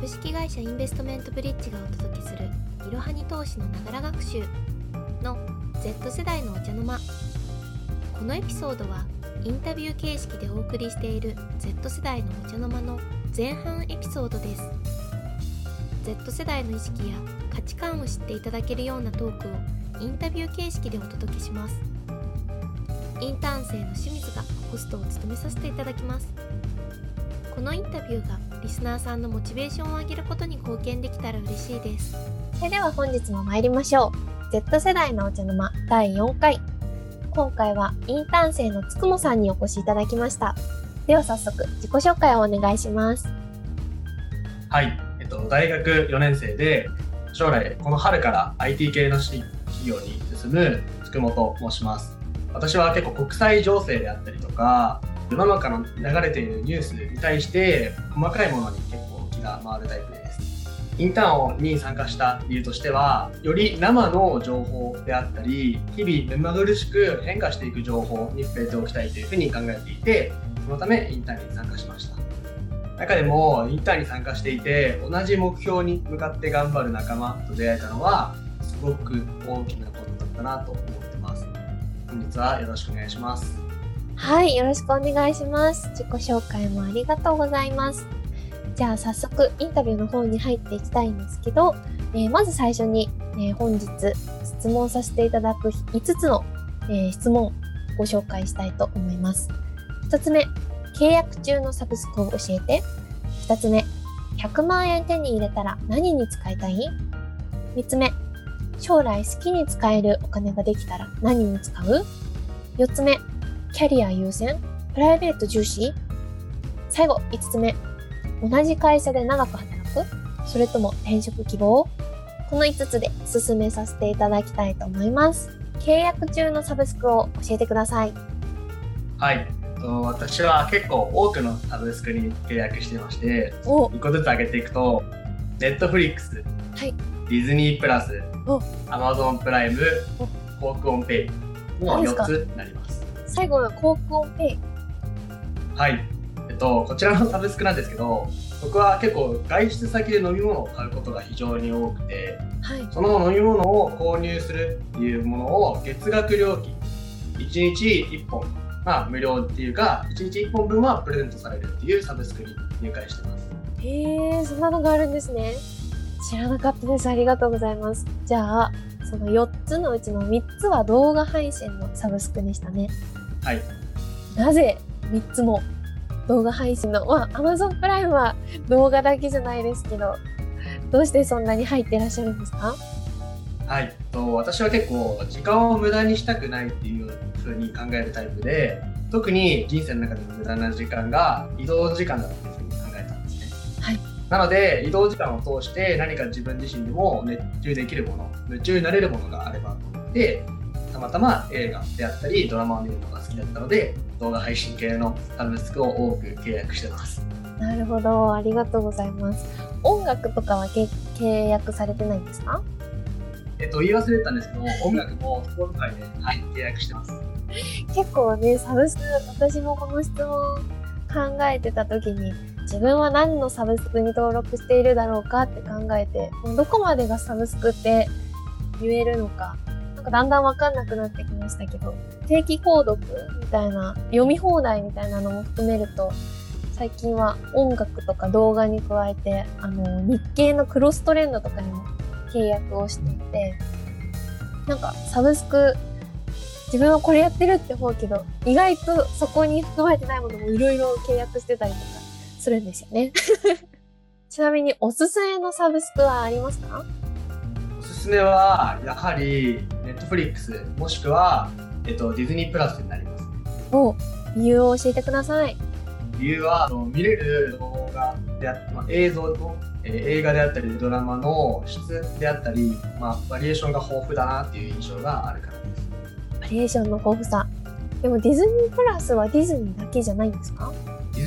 株式会社インベストメントブリッジがお届けするいろはに投資のながら学習の Z 世代のお茶の間。このエピソードはインタビュー形式でお送りしている Z 世代のお茶の間の前半エピソードです。Z 世代の意識や価値観を知っていただけるようなトークをインタビュー形式でお届けします。インターン生の清水がホストを務めさせていただきます。このインタビューがリスナーさんのモチベーションを上げることに貢献できたら嬉しいです。それでは本日も参りましょう。Z 世代のお茶の間第4回。今回はインターン生のつくもさんにお越しいただきました。では早速自己紹介をお願いします。はい、えっと、大学4年生で将来この春から IT 系の企業に進むつくもと申します。私は結構国際情勢であったりとか世の中の流れているニュースに対して細かいものに結構気が回るタイプです。インターンに参加した理由としてはより生の情報であったり日々目まぐるしく変化していく情報に触れておきたいというふうに考えていてそのためインターンに参加しました。中でもインターンに参加していて同じ目標に向かって頑張る仲間と出会えたのはすごく大きなことだったなと思ってます。本日はよろしくお願いします。はいよろしくお願いします自己紹介もありがとうございますじゃあ早速インタビューの方に入っていきたいんですけど、えー、まず最初に、えー、本日質問させていただく5つの、えー、質問をご紹介したいと思います1つ目契約中のサブスクを教えて2つ目100万円手に入れたら何に使いたい ?3 つ目将来好きに使えるお金ができたら何に使う ?4 つ目キャリア優先？プライベート重視？最後5つ目。同じ会社で長く働く？それとも転職希望？この5つで進めさせていただきたいと思います。契約中のサブスクを教えてください。はい。私は結構多くのサブスクに契約してまして1個ずつ挙げていくと Netflix、はい、 Disney Plus Amazon プライム Coke ON Pay の4つになります最後は Coke ON Payはい。えっとこちらのサブスクなんですけど僕は結構外出先で飲み物を買うことが非常に多くて、はい、その飲み物を購入するっていうものを月額料金1日1本まあ、無料っていうか1日1本分はプレゼントされるっていうサブスクに入会してます。へえそんなのがあるんですね。知らなかったです。ありがとうございます。じゃあその4つのうちの3つは動画配信のサブスクでしたねはい。なぜ3つも動画配信のまあ Amazon プライムは動画だけじゃないですけどどうしてそんなに入ってらっしゃるんですか？はい。と私は結構時間を無駄にしたくないっていうふうに考えるタイプで特に人生の中での無駄な時間が移動時間だというふうに考えたんですね。はい、なので移動時間を通して何か自分自身でも熱中できるもの夢中になれるものがあればと思ってたまたま映画であったりドラマを見るのが好きだったので動画配信系のサブスクを多く契約してます。なるほどありがとうございます。音楽とかは契約されてないんですか？えっと、言い忘れたんですけど、音楽もスポーツ界で、はい、契約してます。結構ね、サブスク、私もこの質問考えてた時に、自分は何のサブスクに登録しているだろうかって考えて、どこまでがサブスクって言えるのか、かだんだんわかんなくなってきましたけど、定期購読みたいな、読み放題みたいなのも含めると、最近は音楽とか動画に加えて、あの、日経のクロストレンドとかにも契約をしていて、なんかサブスク自分はこれやってるって思うけど、意外とそこに含まれてないものもいろいろ契約してたりとかするんですよね。ちなみにおすすめのサブスクはありますか？すすめは、やはり、ネットフリックス、もしくは、えっと、ディズニープラスになりますね。お、理由を教えてください。理由は、見れる動画であって、まあ、映像と、えー、映画であったり、ドラマの質であったり、まあ、バリエーションが豊富だなっていう印象があるからリエーションの豊富さでもディズニープラスはディズニーだけじゃないんですか？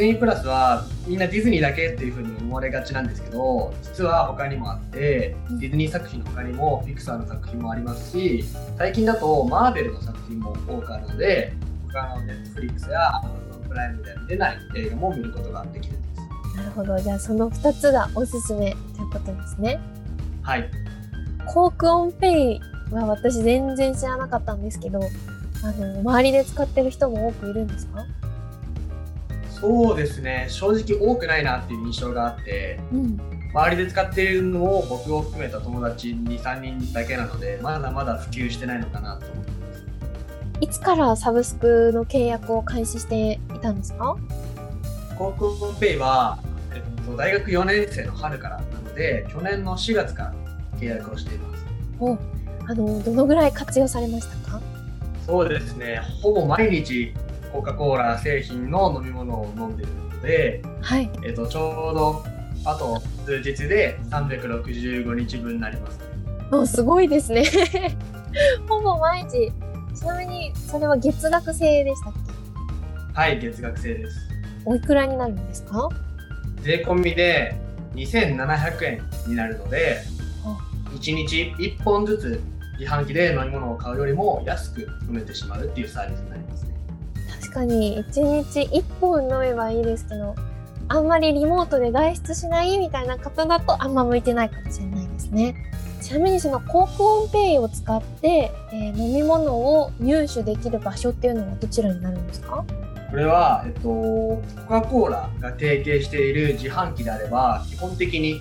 ズニープラスはみんなディズニーだけっていうふうに思われがちなんですけど実は他にもあって、ディズニー作品の他にもピクサーの作品もありますし最近だとマーベルの作品も多くあるので他のネットフリックスやアマゾンプライムで見れない映画も見ることができるんですなるほほど。じゃあその2つがおすすめということですね。はい。コークオンペイは私全然知らなかったんですけど、あの、周りで使ってる人も多くいるんですか？そうですね。正直多くないなっていう印象があって、うん。周りで使っているのを僕を含めた友達2、3人だけなので、まだまだ普及してないのかなと思ってます。いつからサブスクの契約を開始していたんですか？コークペイは、えっと、大学4年生の春からなので、去年の4月から契約をしています。おあの、どのぐらい活用されましたか？そうですね。ほぼ毎日コカ・コーラ製品の飲み物を飲んでいるので、はい。えっと、ちょうどあと数日で365日分になります。おすごいですね。ほぼ毎日。ちなみに、それは月額制でしたっけ？はい、月額制です。おいくらになるんですか？税込みで2700円になるのであ、1日1本ずつ自販機で飲み物を買うよりも安く飲めてしまうっていうサービスになりますね。確かに、1日1本飲めばいいですけど、あんまりリモートで外出しないみたいな方だとあんま向いてないかもしれないですね。ちなみにそのコークオンペイを使って、えー飲み物を入手できる場所っていうのはどちらになるんですか？これは、えっと、コカ・コーラが提携している自販機であれば、基本的に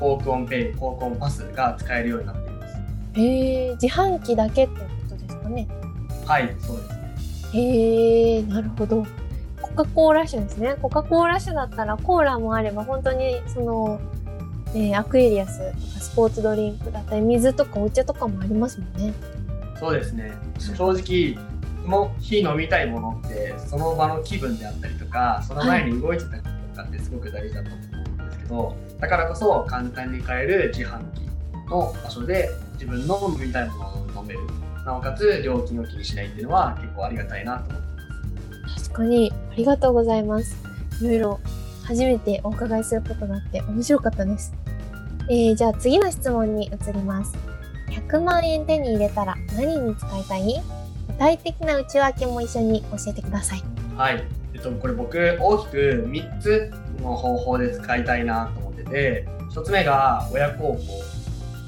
Coke ON Pay、 Coke ON Pass が使えるようになっています。へえ、自販機だけってことですかね。はい、そうですね。へえ、なるほど。コカ・コーラ社ですね。コカ・コーラ社だったらコーラもあれば本当にその、えーアクエリアスとかスポーツドリンクだったり水とかお茶とかもありますもんね。そうですね。正直、その日飲みたいものって、その場の気分であったりとか、その前に動いてたりとかってすごく大事だと思うんですけど、だからこそ簡単に買える自販機の場所で自分の飲みたいものを飲める。なおかつ料金を気にしないっていうのは結構ありがたいなと思ってます。確かに、ありがとうございます。いろいろ初めてお伺いすることがあって面白かったです。えー、じゃあ次の質問に移ります。100万円手に入れたら何に使いたい？具体的な内訳も一緒に教えてください。はい。えっと、これ僕大きく3つの方法で使いたいなと思ってて、1つ目が親孝行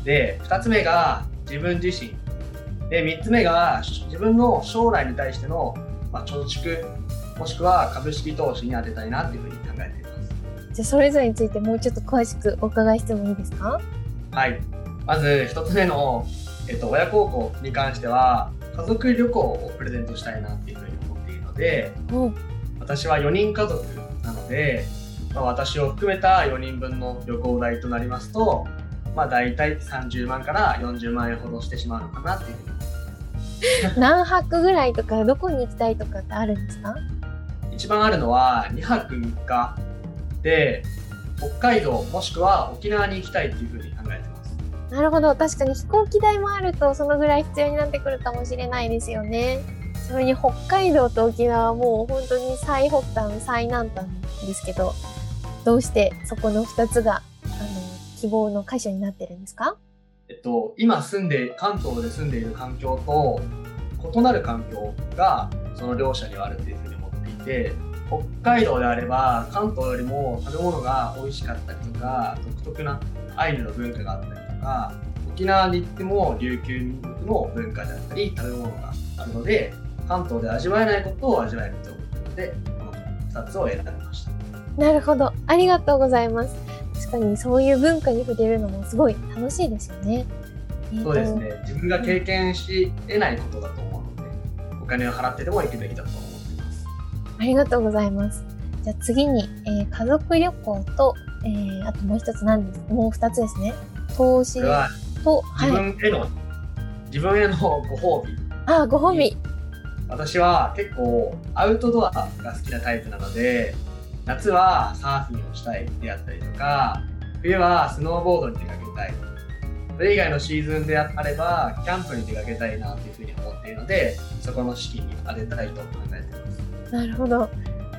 で、2つ目が自分自身で、3つ目が自分の将来に対しての、まあ、貯蓄もしくは株式投資に当てたいなっていうふうに考えています。じゃあそれぞれについてもうちょっと詳しくお伺いしてもいいですか？はい。まず1つ目の、えっと、親孝行に関しては、家族旅行をプレゼントしたいなっていうふうに思っているので、お私は4人家族なので、まあ、私を含めた4人分の旅行代となりますと、まあ、大体30万から40万円ほどしてしまうのかなっていうふうに。何泊ぐらいとかどこに行きたいとかってあるんですか？一番あるのは2泊3日で北海道もしくは沖縄に行きたいっていうふうに考えてます。なるほど。確かに飛行機代もあるとそのぐらい必要になってくるかもしれないですよね。それに北海道と沖縄はもう本当に最北端最南端ですけどどうしてそこの2つが希望の箇所になってるんですか？えっと、今住んで関東で住んでいる環境と異なる環境がその両者にはあるっていうふうに思っていて北海道であれば関東よりも食べ物が美味しかったりとか独特なアイヌの文化があったりとか沖縄に行っても琉球民族の文化であったり食べ物があるので関東で味わえないことを味わえると思ったのでこの2つを選びました。なるほど。ありがとうございます確かにそういう文化に触れるのもすごい楽しいですよね、そうですね自分が経験し得ないことだと思うのでお金を払ってでも行くべきだと思っていますありがとうございます。じゃあ次に、えー家族旅行と、えーあともう一つなんです。もう二つですね。投資と、自はい。分への、自分へのご褒美あ、ご褒美。私は結構アウトドアが好きなタイプなので夏はサーフィンをしたいであったりとか冬はスノーボードに出かけたいそれ以外のシーズンであればキャンプに出かけたいなというふうに思っているのでそこの資金に当てたいと考えていますなるほど。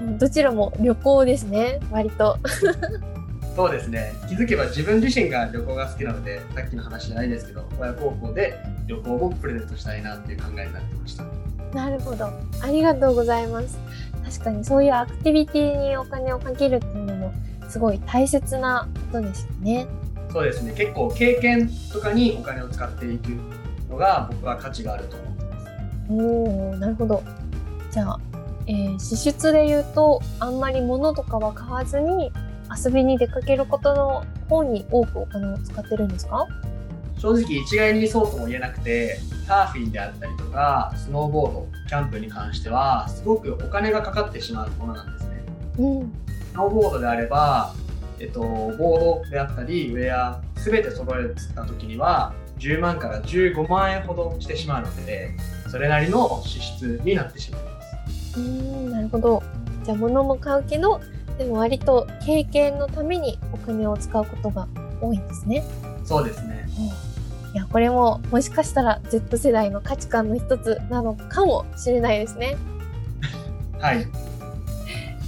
うんどちらも旅行ですね。割と。そうですね気づけば自分自身が旅行が好きなのでさっきの話じゃないですけど親孝行で旅行をプレゼントしたいなっていう考えになってましたなるほど。ありがとうございます。確かにそういうアクティビティにお金をかけるっていうのもすごい大切なことですよね。そうですね結構経験とかにお金を使っていくのが僕は価値があると思ってます。おーなるほどじゃあ、えー支出で言うとあんまり物とかは買わずに遊びに出かけることの方に多くお金を使ってるんですか？正直一概にそうとも言えなくてサーフィンであったりとかスノーボードキャンプに関してはすごくお金がかかってしまうものなんですね。うんスノーボードであれば、えっと、ボードであったりウェア全て揃えた時には10万から15万円ほどしてしまうのでそれなりの支出になってしまいます。うーんなるほどじゃあ物も買うけどでも割と経験のためにお金を使うことが多いんですね。そうですね。これももしかしたら Z 世代の価値観の一つなのかもしれないですね。はい。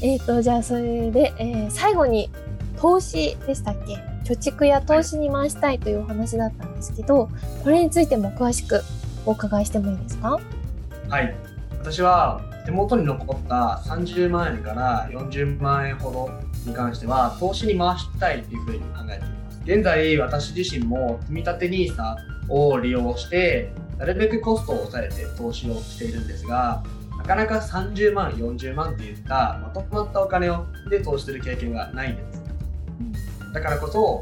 えーとじゃあそれで、えー最後に投資でしたっけ？貯蓄や投資に回したいというお話だったんですけどこれについても詳しくお伺いしてもいいですか？はい。私は手元に残った30万円から40万円ほどに関しては投資に回したいというふうに考えています。現在私自身も積立 NISA を利用してなるべくコストを抑えて投資をしているんですがなかなか30万40万っていったまとまったお金をで投資する経験がないんです。だからこそ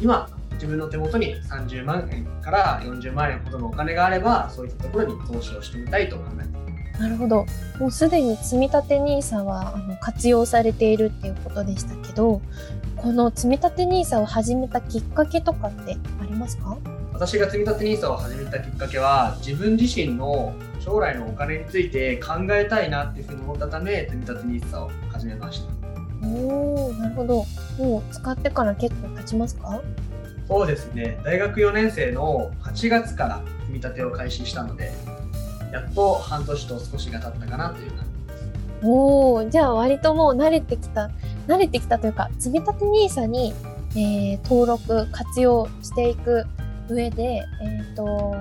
今自分の手元に30万円から40万円ほどのお金があればそういったところに投資をしてみたいと考えています。なるほどもうすでに積立 NISA はあの活用されているっていうことでしたけどこの積立 NISA を始めたきっかけとかってありますか？私が積立 NISA を始めたきっかけは自分自身の将来のお金について考えたいなっていうふうに思ったため積立 NISA を始めました。おーなるほど。もう使ってから結構経ちますか？そうですね。大学4年生の8月から積み立てを開始したのでやっと半年と少しが経ったかなという感じです。おおじゃあ割ともう慣れてきた慣れてきたというか積立 NISA に、えー登録活用していく上で、えー、と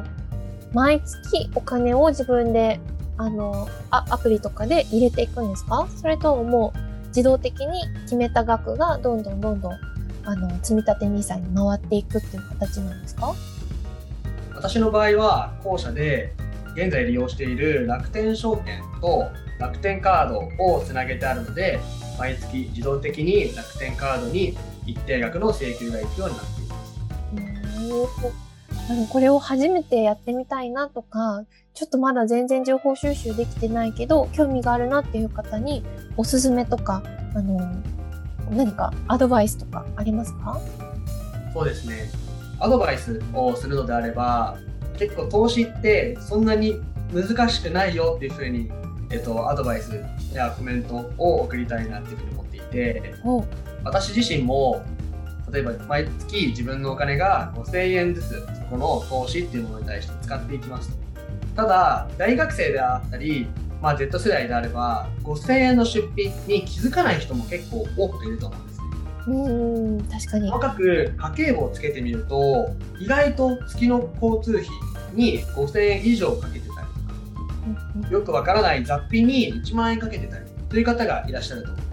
毎月お金を自分であのあアプリとかで入れていくんですか？それとももう自動的に決めた額がどんどんどんどんあの積立 NISA に回っていくっていう形なんですか？私の場合は後者で現在利用している楽天証券と楽天カードをつなげてあるので毎月自動的に楽天カードに一定額の請求がいくようになっています。あのこれを初めてやってみたいなとかちょっとまだ全然情報収集できてないけど興味があるなっていう方におすすめとかあの何かアドバイスとかありますか？そうですね。アドバイスをするのであれば結構投資ってそんなに難しくないよっていうふうに、えっと、アドバイスやコメントを送りたいなっていうふうに思っていてお私自身も例えば毎月自分のお金が5000円ずつそこの投資っていうものに対して使っていきますと。ただ大学生であったり、まあ、Z 世代であれば5000円の出費に気づかない人も結構多くいると思うんですね。うーん確かに。細かく家計簿をつけてみると意外と月の交通費に5000円以上かけてたりとかうんうん。よくわからない雑費に1万円かけてたりという方がいらっしゃると思う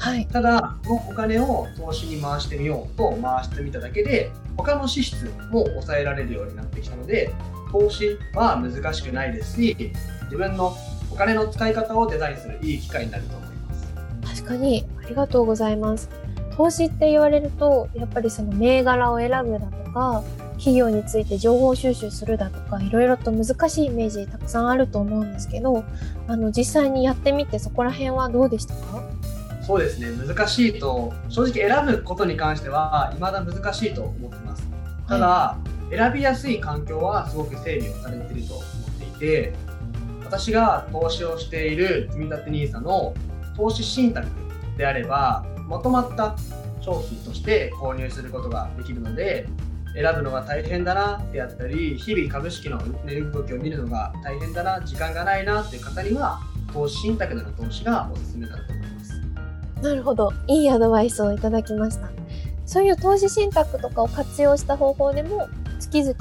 はい。ただこのお金を投資に回してみようと回してみただけで他の支出も抑えられるようになってきたので投資は難しくないですし自分のお金の使い方をデザインするいい機会になると思います。確かにありがとうございます。投資って言われるとやっぱりその銘柄を選ぶだとか企業について情報収集するだとかいろいろと難しいイメージたくさんあると思うんですけどあの実際にやってみてそこら辺はどうでしたか？そうですね。難しいと正直選ぶことに関しては未だ難しいと思ってます。ただ、選びやすい環境はすごく整備をされていると思っていて私が投資をしている積立 NISA の投資信託であればまとまった商品として購入することができるので選ぶのが大変だなってやったり日々株式の値動きを見るのが大変だな時間がないなっていう方には投資信託での投資がおすすめだと。思いますなるほど。いいアドバイスをいただきました。そういう投資信託とかを活用した方法でも月々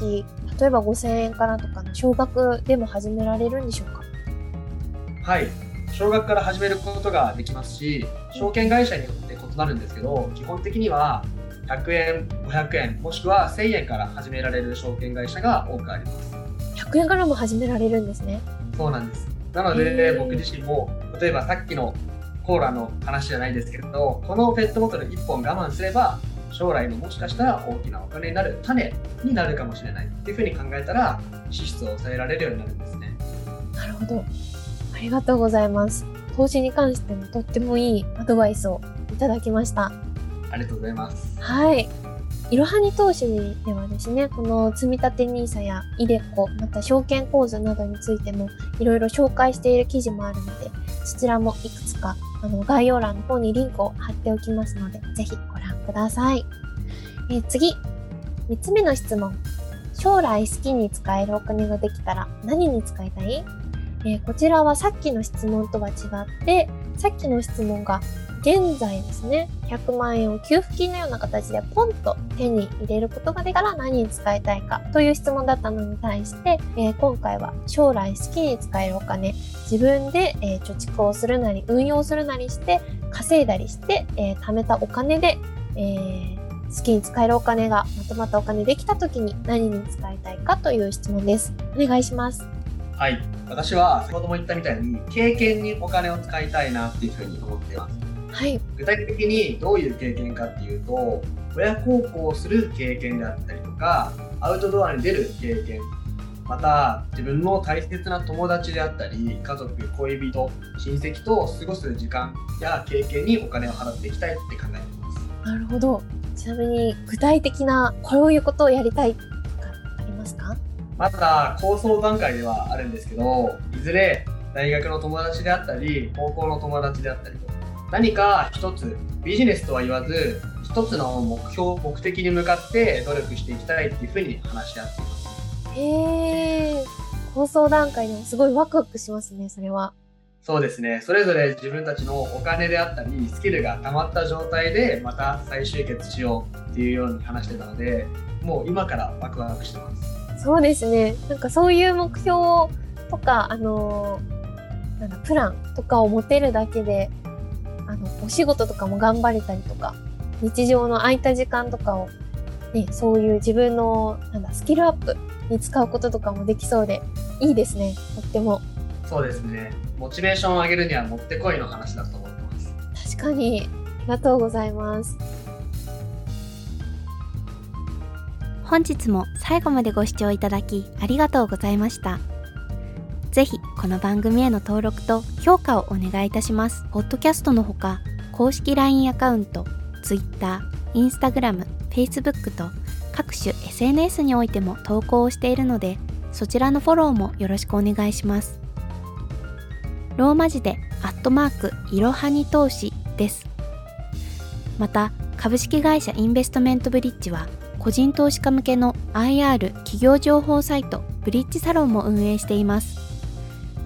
例えば5000円からとかの少額でも始められるんでしょうか？はい。少額から始めることができますし証券会社によって異なるんですけど基本的には100円500円もしくは1000円から始められる証券会社が多くあります。100円からも始められるんですね。そうなんです。なので僕自身も例えばさっきのコーラの話じゃないですけどこのペットボトル1本我慢すれば将来のもしかしたら大きなお金になる種になるかもしれないっていうふうに考えたら支出を抑えられるようになるんですね。なるほど。ありがとうございます。投資に関してもとってもいいアドバイスをいただきました。ありがとうございます。はいいろはに投資ではですね、この積立 NISA や iDeCo、また証券口座などについてもいろいろ紹介している記事もあるので、そちらもいくつかあの概要欄の方にリンクを貼っておきますので、ぜひご覧ください。え、次、3つ目の質問。将来好きに使えるお金ができたら何に使いたい？え、こちらはさっきの質問とは違って、さっきの質問が現在ですね、100万円を給付金のような形でポンと手に入れることができたら何に使いたいかという質問だったのに対して、えー、今回は将来好きに使えるお金、自分で、えー、貯蓄をするなり運用するなりして稼いだりして、えー、貯めたお金で、え好きに使えるお金がまとまったお金できた時に何に使いたいかという質問です。お願いします。はい。私は先ほども言ったみたいに経験にお金を使いたいなっていうふうに思っています。はい、具体的にどういう経験かっていうと親孝行をする経験であったりとかアウトドアに出る経験また自分の大切な友達であったり家族恋人親戚と過ごす時間や経験にお金を払っていきたいって考えています。なるほど。ちなみに具体的なこういうことをやりたいとかありますか？まだ構想段階ではあるんですけどいずれ大学の友達であったり高校の友達であったりと何か一つビジネスとは言わず一つの目標目的に向かって努力していきたいっていうふうに話し合っています。へえ構想段階でもすごいワクワクしますねそれは。そうですね。それぞれ自分たちのお金であったりスキルが溜まった状態でまた再集結しようっていうように話してたのでもう今からワクワクしてます。そうですね。なんかそういう目標とかあのなんだプランとかを持てるだけであの、お仕事とかも頑張れたりとか、日常の空いた時間とかを、ね、そういう自分の、なんだ、スキルアップに使うこととかもできそうで、いいですね、とっても。そうですね。モチベーションを上げるにはもってこいの話だと思ってます。確かに。ありがとうございます。本日も最後までご視聴いただきありがとうございました。ぜひこの番組への登録と評価をお願いいたします。ポッドキャストのほか、公式 LINE アカウント、Twitter、Instagram、Facebook と各種 SNS においても投稿をしているので、そちらのフォローもよろしくお願いします。ローマ字でアットマークいろはに投資です。また、株式会社インベストメントブリッジは、個人投資家向けの IR 企業情報サイトブリッジサロンも運営しています。